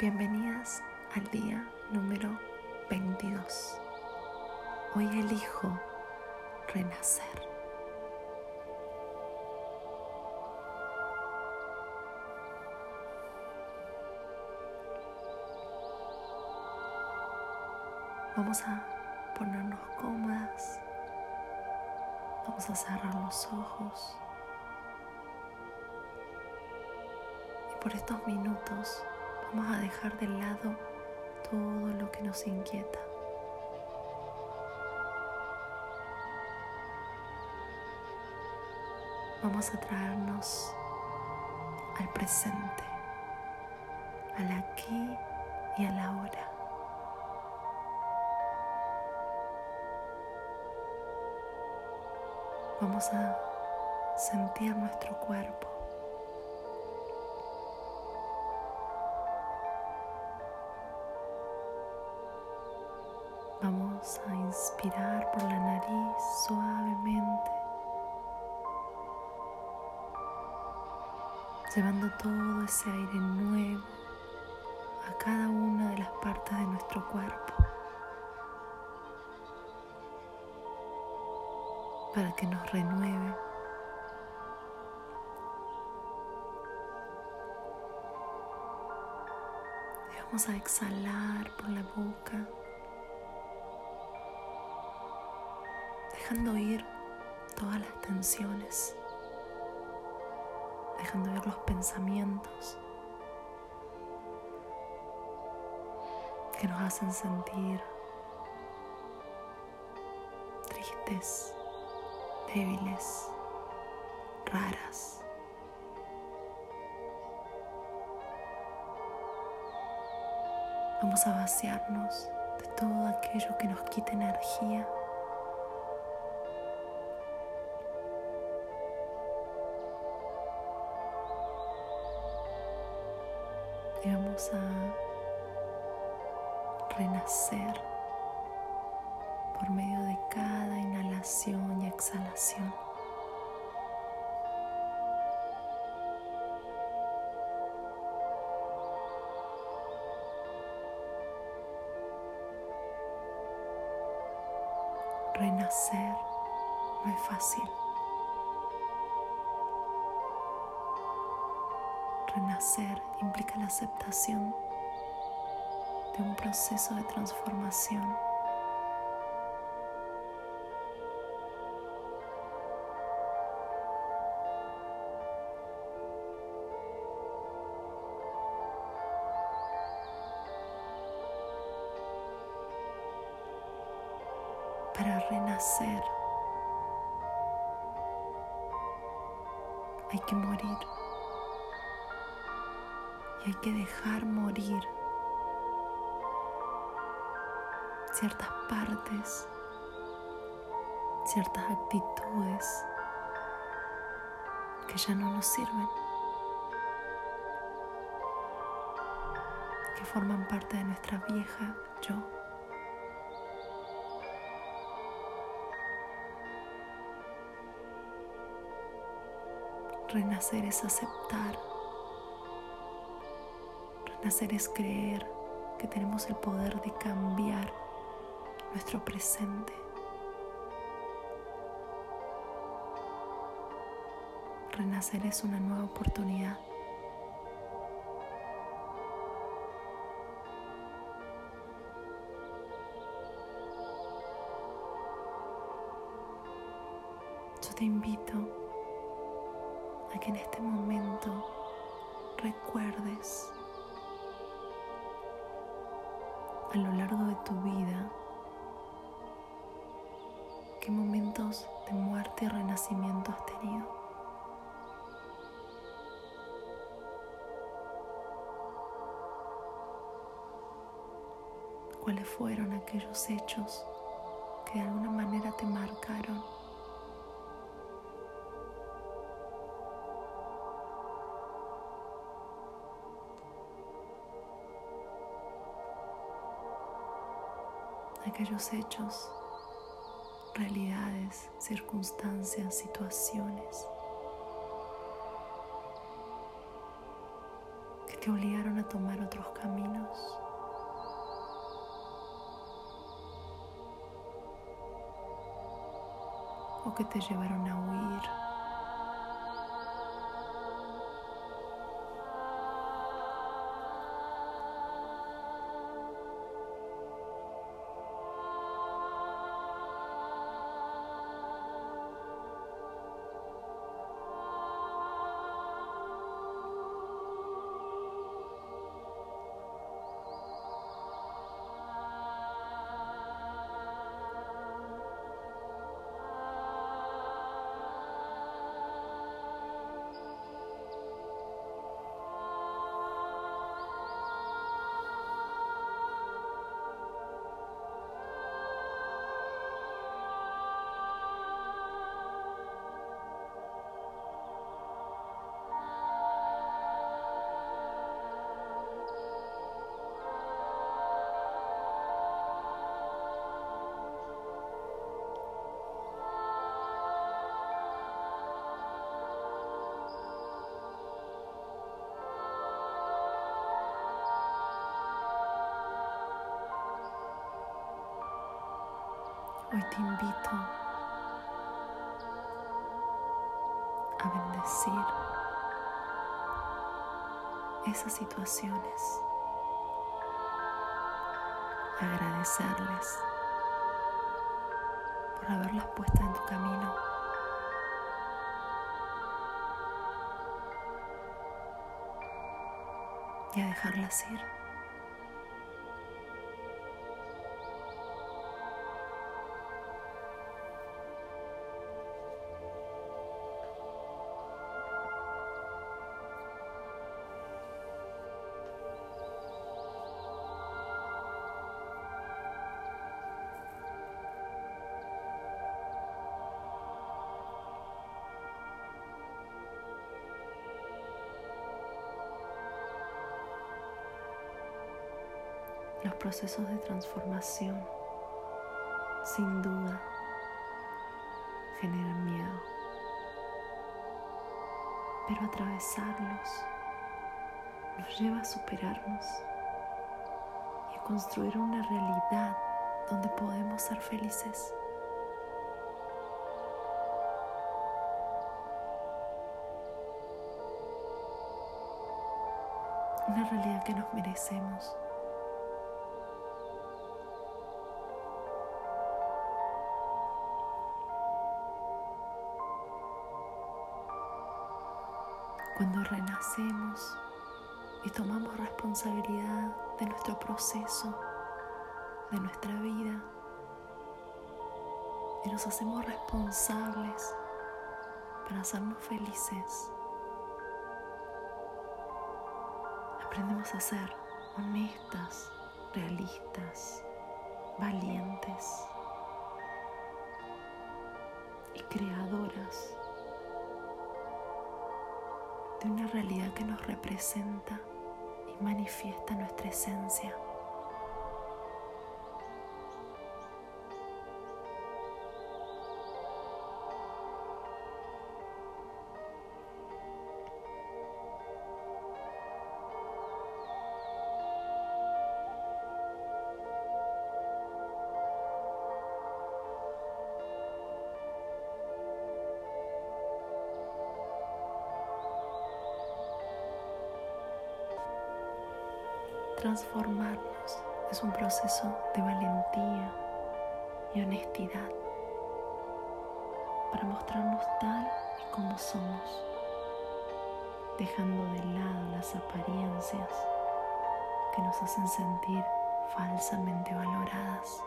Bienvenidas al día número 22. Hoy elijo renacer. Vamos a ponernos cómodas. Vamos a cerrar los ojos. Y por estos minutos Vamos a dejar de lado todo lo que nos inquieta. Vamos a traernos al presente, al aquí y a la hora. Vamos a sentir nuestro cuerpo. Vamos a inspirar por la nariz suavemente, llevando todo ese aire nuevo a cada una de las partes de nuestro cuerpo para que nos renueve. Y vamos a exhalar por la boca. Dejando ir todas las tensiones, dejando ir los pensamientos que nos hacen sentir tristes, débiles, raras. Vamos a vaciarnos de todo aquello que nos quite energía a renacer por medio de cada inhalación y exhalación. Renacer implica la aceptación de un proceso de transformación. Hay que dejar morir ciertas partes, ciertas actitudes que ya no nos sirven, que forman parte de nuestra vieja yo. Renacer es aceptar Nacer es creer que tenemos el poder de cambiar nuestro presente. Renacer es una nueva oportunidad. Yo te invito a que en este momento recuerdes a lo largo de tu vida qué momentos de muerte y renacimiento has tenido. ¿Cuáles fueron aquellos hechos que de alguna manera te marcaron? Aquellos hechos, realidades, circunstancias, situaciones que te obligaron a tomar otros caminos. O que te llevaron a huir. Hoy te invito a bendecir esas situaciones, agradecerles por haberlas puesto en tu camino. Y a dejarlas ir. Procesos de transformación, sin duda, generan miedo, pero atravesarlos nos lleva a superarnos y a construir una realidad donde podemos ser felices. Una realidad que nos merecemos. Renacemos y tomamos responsabilidad de nuestro proceso, de nuestra vida, y nos hacemos responsables para hacernos felices, aprendemos a ser honestas, realistas, valientes y creadoras de una realidad que nos representa y manifiesta nuestra esencia. Transformarnos es un proceso de valentía y honestidad para mostrarnos tal y como somos, dejando de lado las apariencias que nos hacen sentir falsamente valoradas.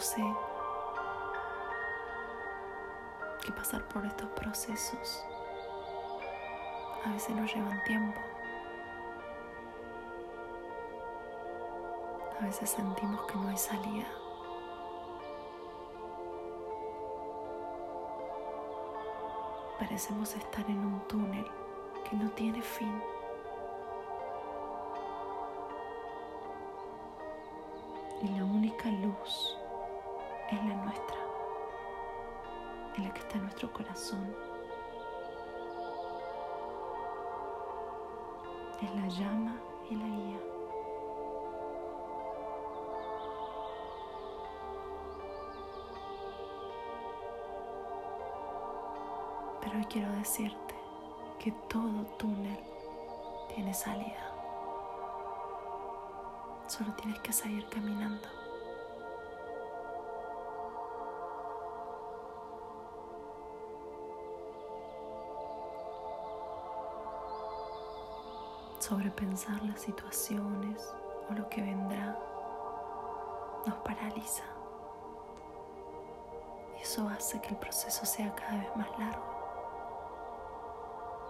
Sé que pasar por estos procesos a veces nos llevan tiempo. A veces sentimos que no hay salida. Parecemos estar en un túnel que no tiene fin. Y la única luz es la nuestra, en la que está nuestro corazón. Es la llama y la guía. Pero hoy quiero decirte que todo túnel tiene salida. Solo tienes que seguir caminando. Sobrepensar las situaciones o lo que vendrá nos paraliza. Y eso hace que el proceso sea cada vez más largo.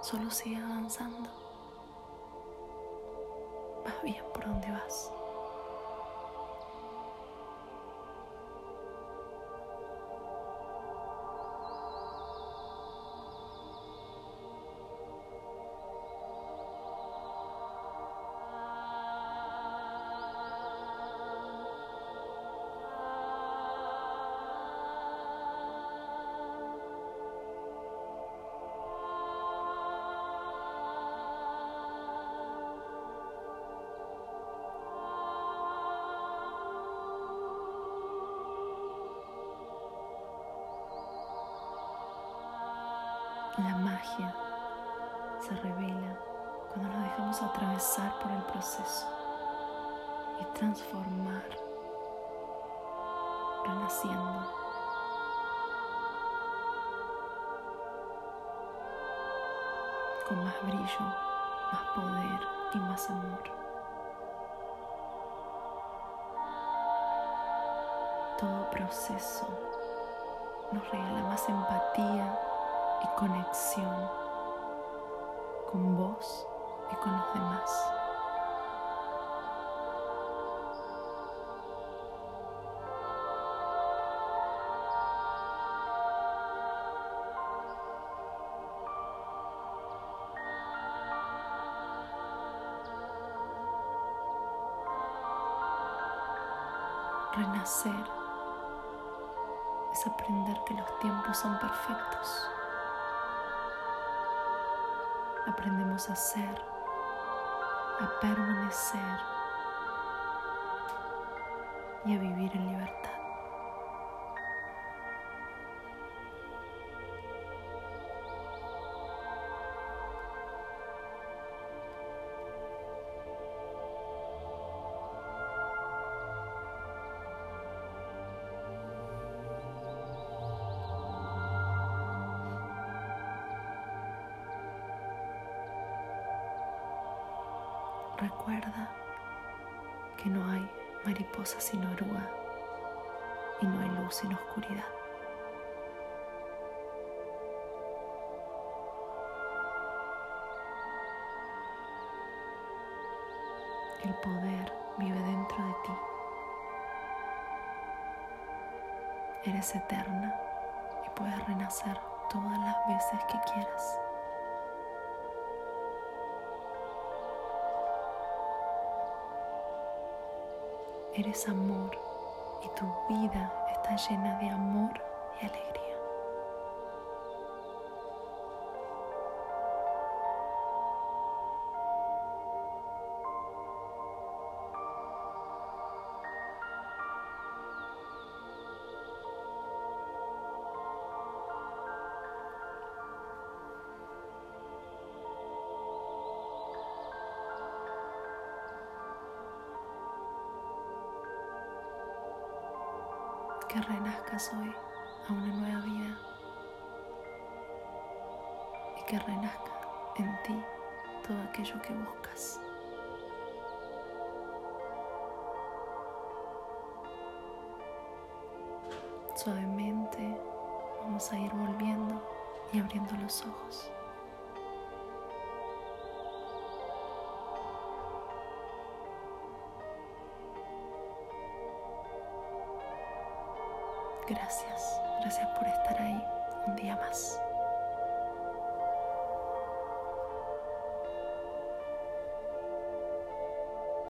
Solo sigue avanzando. Vas bien por donde vas. Revela cuando nos dejamos atravesar por el proceso y transformar, renaciendo. Con más brillo, más poder y más amor. Todo proceso nos regala más empatía y conexión con vos y con los demás. Renacer es aprender que los tiempos son perfectos aprendemos a ser, a permanecer y a vivir en libertad. Recuerda que no hay mariposa sin oruga y no hay luz sin oscuridad. El poder vive dentro de ti. Eres eterna y puedes renacer todas las veces que quieras. Eres amor y tu vida está llena de amor y alegría. Que renazcas hoy a una nueva vida y que renazca en ti todo aquello que buscas. Suavemente vamos a ir volviendo y abriendo los ojos. Gracias,